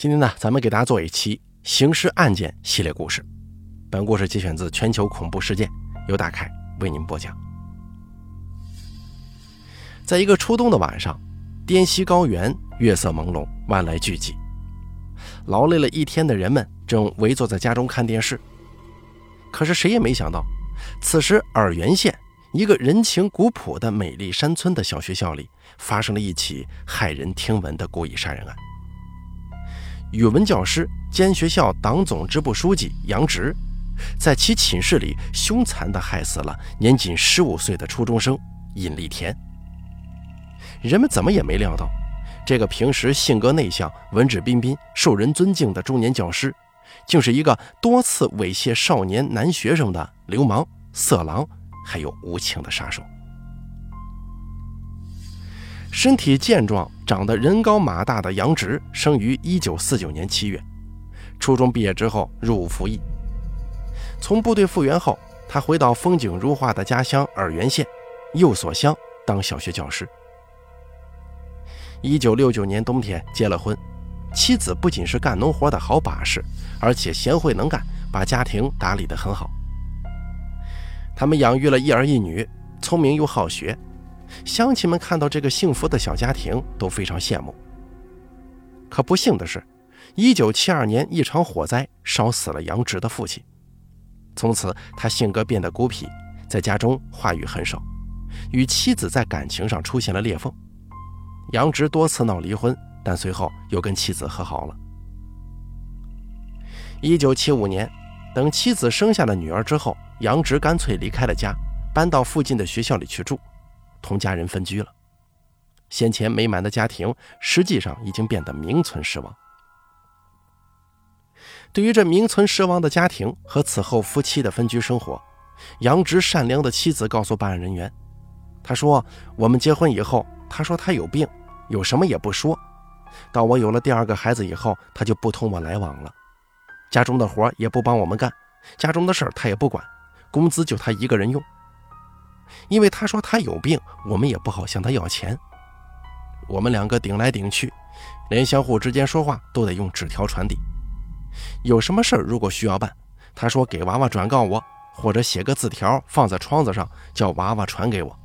今天呢，咱们给大家做一期刑事案件系列故事。本故事节选自全球恐怖事件，由大凯为您播讲。在一个初冬的晚上，滇西高原月色朦胧，万籁俱寂。劳累了一天的人们正围坐在家中看电视。可是谁也没想到，此时洱源县一个人情古朴的美丽山村的小学校里，发生了一起骇人听闻的故意杀人案。语文教师兼学校党总支部书记杨直，在其寝室里凶残地害死了年仅十五岁的初中生尹立田。人们怎么也没料到，这个平时性格内向、文质彬彬、受人尊敬的中年教师，竟是一个多次猥亵少年男学生的流氓、色狼，还有无情的杀手。身体健壮、长得人高马大的杨直，生于一九四九年七月。初中毕业之后入伍服役。从部队复员后，他回到风景如画的家乡洱源县右所乡当小学教师。一九六九年冬天结了婚，妻子不仅是干农活的好把式，而且贤惠能干，把家庭打理得很好。他们养育了一儿一女，聪明又好学。乡亲们看到这个幸福的小家庭都非常羡慕。可不幸的是，1972年一场火灾烧死了杨直的父亲。从此，他性格变得孤僻，在家中话语很少，与妻子在感情上出现了裂缝。杨直多次闹离婚，但随后又跟妻子和好了。1975年，等妻子生下了女儿之后，杨直干脆离开了家，搬到附近的学校里去住。同家人分居了，先前美满的家庭实际上已经变得名存实亡。对于这名存实亡的家庭和此后夫妻的分居生活，杨直善良的妻子告诉办案人员：“他说我们结婚以后，他说他有病，有什么也不说。到我有了第二个孩子以后，他就不同我来往了，家中的活也不帮我们干，家中的事他也不管，工资就他一个人用。”因为他说他有病，我们也不好向他要钱。我们两个顶来顶去，连相互之间说话都得用纸条传递。有什么事儿如果需要办，他说给娃娃转告我，或者写个字条放在窗子上，叫娃娃传给我。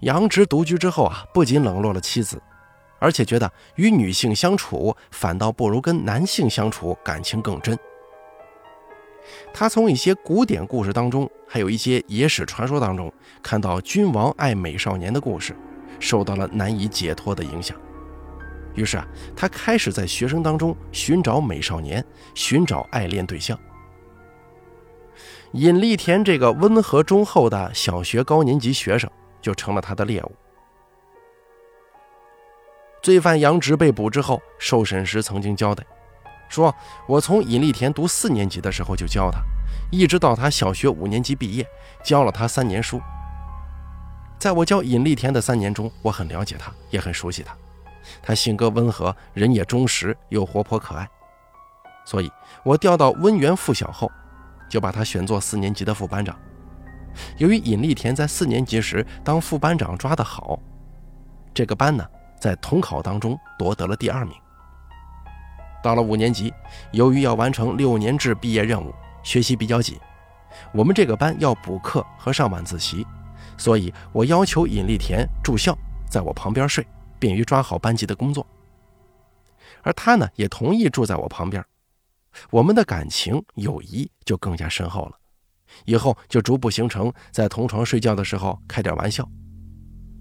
杨直独居之后啊，不仅冷落了妻子，而且觉得与女性相处反倒不如跟男性相处感情更真。他从一些古典故事当中，还有一些野史传说当中，看到君王爱美少年的故事，受到了难以解脱的影响。于是啊，他开始在学生当中寻找美少年，寻找爱恋对象。尹立田这个温和忠厚的小学高年级学生，就成了他的猎物。罪犯杨直被捕之后，受审时曾经交代。说：“我从尹立田读四年级的时候就教他，一直到他小学五年级毕业，教了他三年书。在我教尹立田的三年中，我很了解他，也很熟悉他。他性格温和，人也忠实，又活泼可爱。所以，我调到温源附小后，就把他选做四年级的副班长。由于尹立田在四年级时当副班长抓得好，这个班呢，在统考当中夺得了第二名。”到了五年级，由于要完成六年制毕业任务，学习比较紧，我们这个班要补课和上晚自习，所以我要求尹立田住校，在我旁边睡，便于抓好班级的工作。而他呢，也同意住在我旁边，我们的感情友谊就更加深厚了。以后就逐步形成在同床睡觉的时候开点玩笑，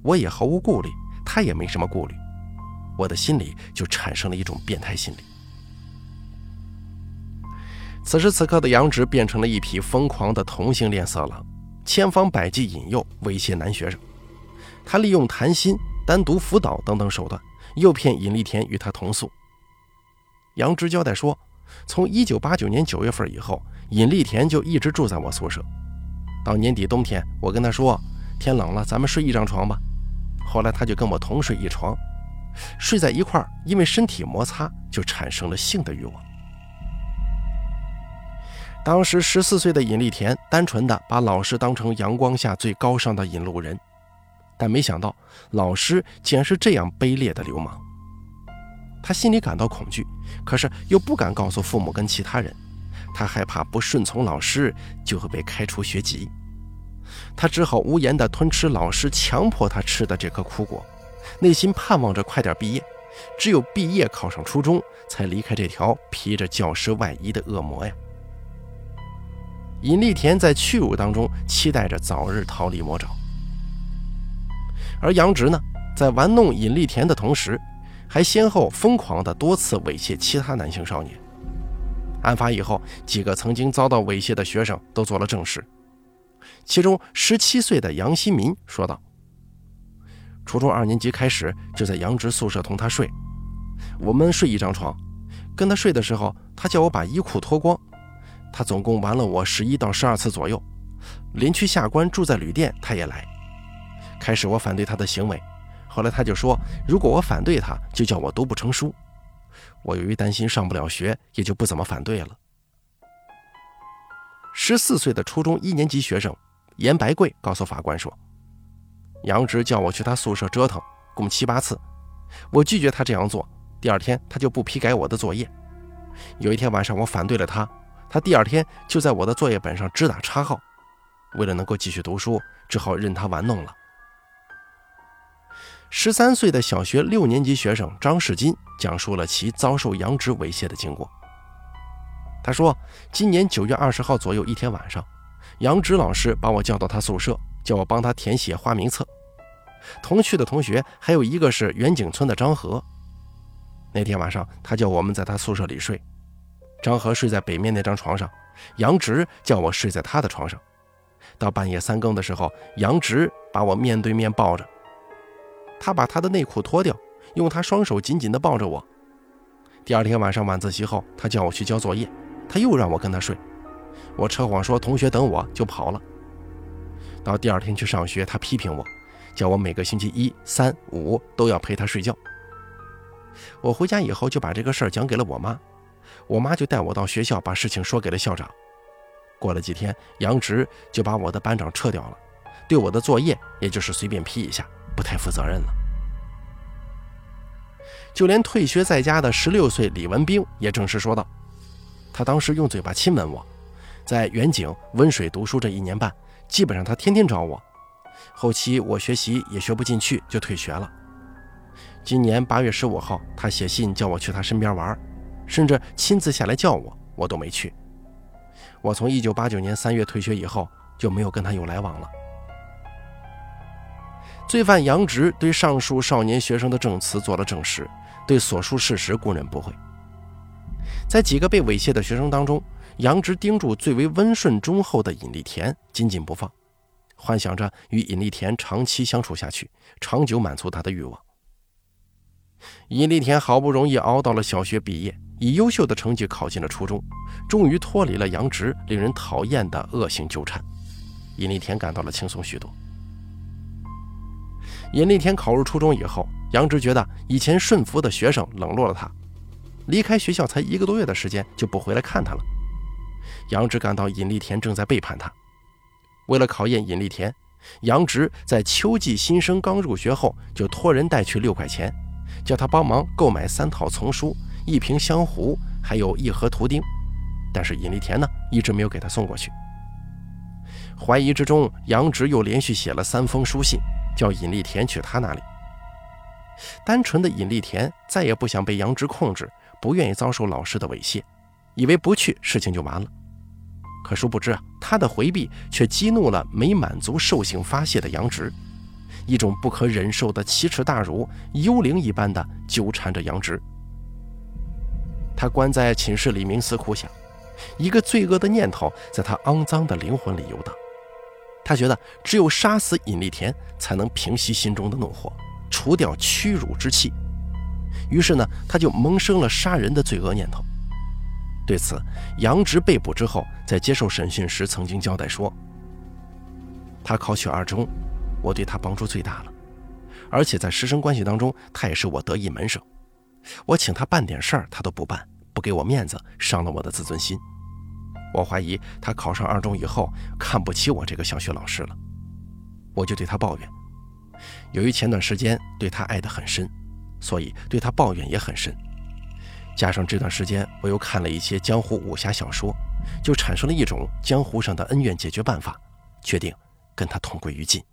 我也毫无顾虑，他也没什么顾虑，我的心里就产生了一种变态心理。此时此刻的杨直变成了一匹疯狂的同性恋色狼，千方百计引诱、威胁男学生。他利用谈心、单独辅导等等手段，诱骗尹立田与他同宿。杨直交代说，从1989年9月份以后，尹立田就一直住在我宿舍。到年底冬天，我跟他说：“天冷了，咱们睡一张床吧。”后来他就跟我同睡一床，睡在一块儿，因为身体摩擦，就产生了性的欲望。当时十四岁的尹立田单纯的把老师当成阳光下最高尚的引路人，但没想到老师竟然是这样卑劣的流氓。他心里感到恐惧，可是又不敢告诉父母跟其他人，他害怕不顺从老师就会被开除学籍。他只好无言地吞吃老师强迫他吃的这颗苦果，内心盼望着快点毕业，只有毕业考上初中，才离开这条披着教师外衣的恶魔呀。尹丽田在屈辱当中期待着早日逃离魔爪，而杨直呢，在玩弄尹丽田的同时，还先后疯狂地多次猥亵其他男性少年。案发以后，几个曾经遭到猥亵的学生都做了证实。其中十七岁的杨新民说道：“初中二年级开始就在杨直宿舍同他睡，我们睡一张床，跟他睡的时候，他叫我把衣裤脱光。他总共玩了我十一到十二次左右，临去下关住在旅店，他也来。开始我反对他的行为，后来他就说，如果我反对他，就叫我读不成书。我由于担心上不了学，也就不怎么反对了。”十四岁的初中一年级学生严白贵告诉法官说：“杨直叫我去他宿舍折腾，共七八次。我拒绝他这样做。第二天他就不批改我的作业。有一天晚上我反对了他，他第二天就在我的作业本上只打叉号。为了能够继续读书，只好任他玩弄了。”十三岁的小学六年级学生张世金讲述了其遭受杨直猥亵的经过。他说：“今年九月二十号左右一天晚上，杨直老师把我叫到他宿舍，叫我帮他填写花名册。同去的同学还有一个是远景村的张和。那天晚上，他叫我们在他宿舍里睡。张和睡在北面那张床上，杨直叫我睡在他的床上。到半夜三更的时候，杨直把我面对面抱着，他把他的内裤脱掉，用他双手紧紧地抱着我。第二天晚上晚自习后，他叫我去交作业。”他又让我跟他睡，我扯谎说同学等我就跑了。到第二天去上学，他批评我，叫我每个星期一、三、五都要陪他睡觉。我回家以后就把这个事儿讲给了我妈，我妈就带我到学校把事情说给了校长。过了几天，杨直就把我的班长撤掉了，对我的作业也就是随便批一下，不太负责任了。就连退学在家的十六岁李文兵也正式说道。他当时用嘴巴亲吻我，在远景温水读书这一年半，基本上他天天找我。后期我学习也学不进去，就退学了。今年八月十五号，他写信叫我去他身边玩，甚至亲自下来叫我，我都没去。我从一九八九年三月退学以后，就没有跟他有来往了。罪犯杨直对上述少年学生的证词做了证实，对所述事实供认不讳。在几个被猥亵的学生当中，杨直盯住最为温顺忠厚的尹丽田，紧紧不放，幻想着与尹丽田长期相处下去，长久满足他的欲望。尹丽田好不容易熬到了小学毕业，以优秀的成绩考进了初中，终于脱离了杨直令人讨厌的恶性纠缠，尹丽田感到了轻松许多。尹丽田考入初中以后，杨直觉得以前顺服的学生冷落了他。离开学校才一个多月的时间，就不回来看他了。杨直感到尹丽田正在背叛他。为了考验尹丽田，杨直在秋季新生刚入学后，就托人带去六块钱，叫他帮忙购买三套丛书、一瓶香壶，还有一盒图钉。但是尹丽田呢，一直没有给他送过去。怀疑之中，杨直又连续写了三封书信，叫尹丽田去他那里。单纯的尹丽田再也不想被杨直控制。不愿意遭受老师的猥亵，以为不去事情就完了。可殊不知啊，他的回避却激怒了没满足兽性发泄的杨直，一种不可忍受的奇耻大辱，幽灵一般的纠缠着杨直。他关在寝室里冥思苦想，一个罪恶的念头在他肮脏的灵魂里游荡。他觉得只有杀死尹丽田，才能平息心中的怒火，除掉屈辱之气。于是呢，他就萌生了杀人的罪恶念头。对此，杨直被捕之后，在接受审讯时曾经交代说：“他考取二中，我对他帮助最大了，而且在师生关系当中，他也是我得意门生。我请他办点事儿，他都不办，不给我面子，伤了我的自尊心。我怀疑他考上二中以后，看不起我这个小学老师了。我就对他抱怨，由于前段时间对他爱得很深。”所以对他抱怨也很深，加上这段时间我又看了一些江湖武侠小说，就产生了一种江湖上的恩怨解决办法，决定跟他同归于尽。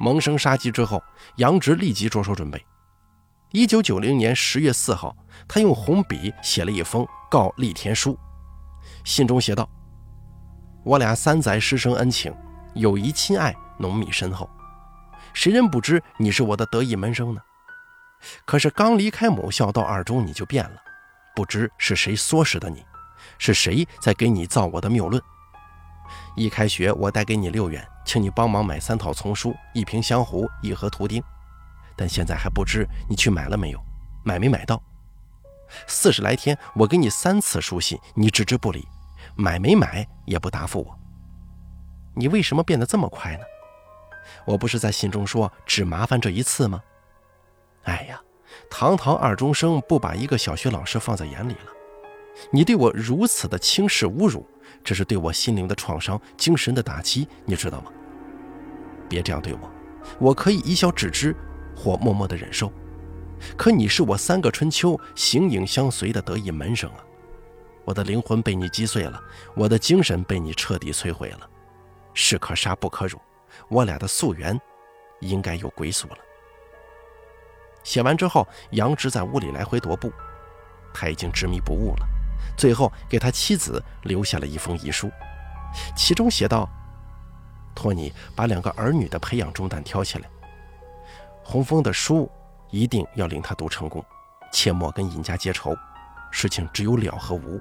萌生杀机之后，杨直立即着手准备。一九九零年十月四号，他用红笔写了一封告立田书，信中写道：“我俩三载师生恩情，友谊亲爱浓密深厚，谁人不知你是我的得意门生呢？可是刚离开母校到二中，你就变了，不知是谁唆使的你，是谁在给你造我的谬论？一开学，我带给你六元。”请你帮忙买三套丛书、一瓶香壶、一盒图钉，但现在还不知你去买了没有，买没买到。四十来天，我给你三次书信，你置之不理，买没买也不答复我。你为什么变得这么快呢？我不是在信中说只麻烦这一次吗？哎呀，堂堂二中生不把一个小学老师放在眼里了，你对我如此的轻视侮辱。这是对我心灵的创伤、精神的打击，你知道吗？别这样对我，我可以一笑置之，或默默的忍受。可你是我三个春秋形影相随的得意门生啊！我的灵魂被你击碎了，我的精神被你彻底摧毁了。士可杀不可辱，我俩的夙缘应该有归宿了。写完之后，杨直在屋里来回踱步，他已经执迷不悟了。最后给他妻子留下了一封遗书，其中写道：“托你把两个儿女的培养重担挑起来。洪峰的书一定要令他读成功，切莫跟尹家结仇，事情只有了和无。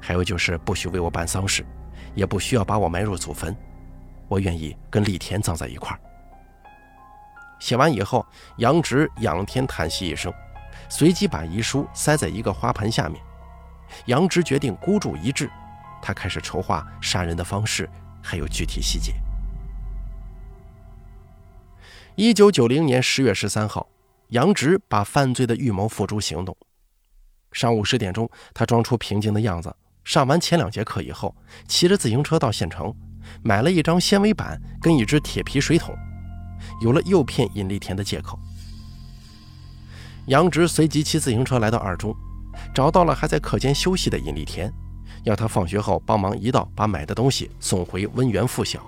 还有就是不许为我办丧事，也不需要把我埋入祖坟，我愿意跟李田葬在一块儿。”写完以后，杨直仰天叹息一声，随即把遗书塞在一个花盆下面。杨直决定孤注一掷，他开始筹划杀人的方式，还有具体细节。一九九零年十月十三号，杨直把犯罪的预谋付诸行动。上午十点钟，他装出平静的样子，上完前两节课以后，骑着自行车到县城，买了一张纤维板跟一只铁皮水桶，有了诱骗尹立田的借口。杨直随即骑自行车来到二中。找到了还在课间休息的尹立田，要他放学后帮忙一道把买的东西送回温源附小。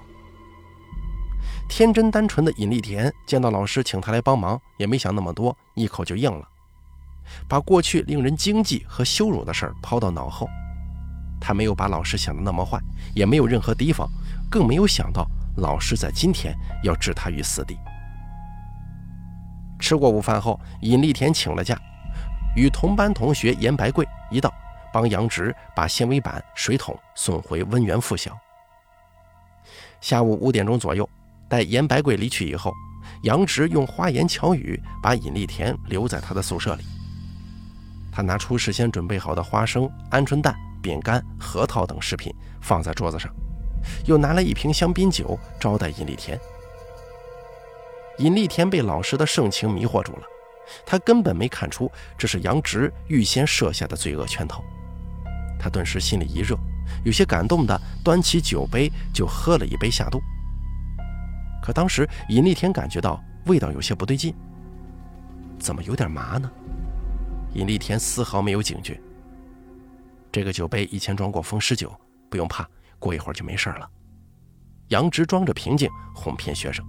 天真单纯的尹立田见到老师请他来帮忙，也没想那么多，一口就应了，把过去令人惊悸和羞辱的事儿抛到脑后。他没有把老师想的那么坏，也没有任何提防，更没有想到老师在今天要置他于死地。吃过午饭后，尹立田请了假。与同班同学严白贵一道帮杨直把纤维板、水桶送回温源附小。下午五点钟左右，待严白贵离去以后，杨直用花言巧语把尹立田留在他的宿舍里。他拿出事先准备好的花生、鹌鹑蛋、饼干、核桃等食品放在桌子上，又拿来一瓶香槟酒招待尹立田。尹立田被老师的盛情迷惑住了。他根本没看出这是杨直预先设下的罪恶圈套，他顿时心里一热，有些感动的端起酒杯就喝了一杯下肚。可当时尹立田感觉到味道有些不对劲，怎么有点麻呢？尹立田丝毫没有警觉。这个酒杯以前装过风湿酒，不用怕，过一会儿就没事了。杨直装着平静哄骗学生。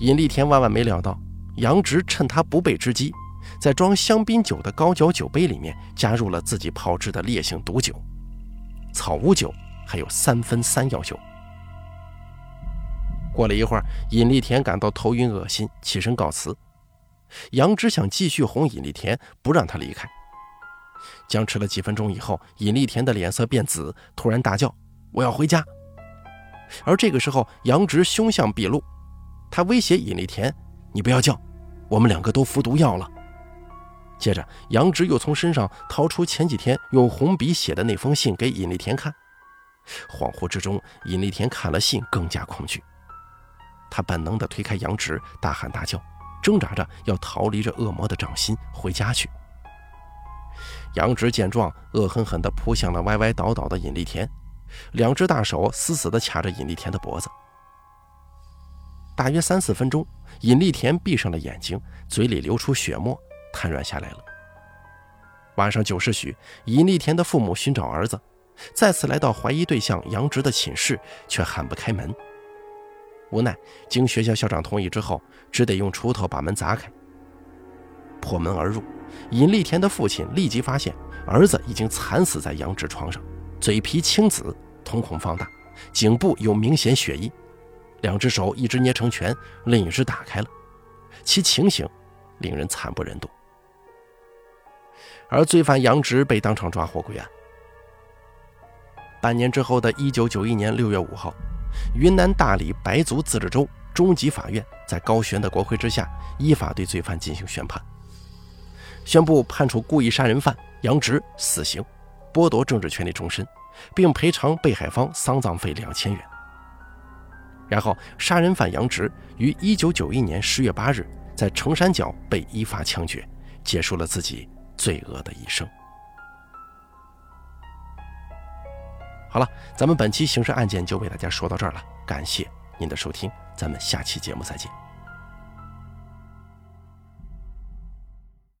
尹立田万万没料到。杨直趁他不备之机，在装香槟酒的高脚酒杯里面加入了自己炮制的烈性毒酒——草乌酒，还有三分三药酒。过了一会儿，尹立田感到头晕恶心，起身告辞。杨直想继续哄尹立田，不让他离开。僵持了几分钟以后，尹立田的脸色变紫，突然大叫：“我要回家！”而这个时候，杨直凶相毕露，他威胁尹立田：“你不要叫！”我们两个都服毒药了。接着，杨直又从身上掏出前几天用红笔写的那封信给尹立田看。恍惚之中，尹立田看了信，更加恐惧。他本能地推开杨直，大喊大叫，挣扎着要逃离这恶魔的掌心，回家去。杨直见状，恶狠狠地扑向了歪歪倒倒的尹立田，两只大手死死地卡着尹立田的脖子。大约三四分钟。尹立田闭上了眼睛，嘴里流出血沫，瘫软下来了。晚上九时许，尹立田的父母寻找儿子，再次来到怀疑对象杨直的寝室，却喊不开门。无奈，经学校校长同意之后，只得用锄头把门砸开。破门而入，尹立田的父亲立即发现儿子已经惨死在杨直床上，嘴皮青紫，瞳孔放大，颈部有明显血印，两只手一只捏成拳，另一只打开了，其情形令人惨不忍睹。而罪犯杨直被当场抓获归案。半年之后的一九九一年六月五号，云南大理白族自治州中级法院在高悬的国徽之下，依法对罪犯进行宣判，宣布判处故意杀人犯杨直死刑，剥夺政治权利终身，并赔偿被害方丧葬费两千元。然后，杀人犯杨直于一九九一年十月八日在城山脚被依法枪决，结束了自己。罪恶的一生。好了，咱们本期刑事案件就为大家说到这儿了，感谢您的收听，咱们下期节目再见。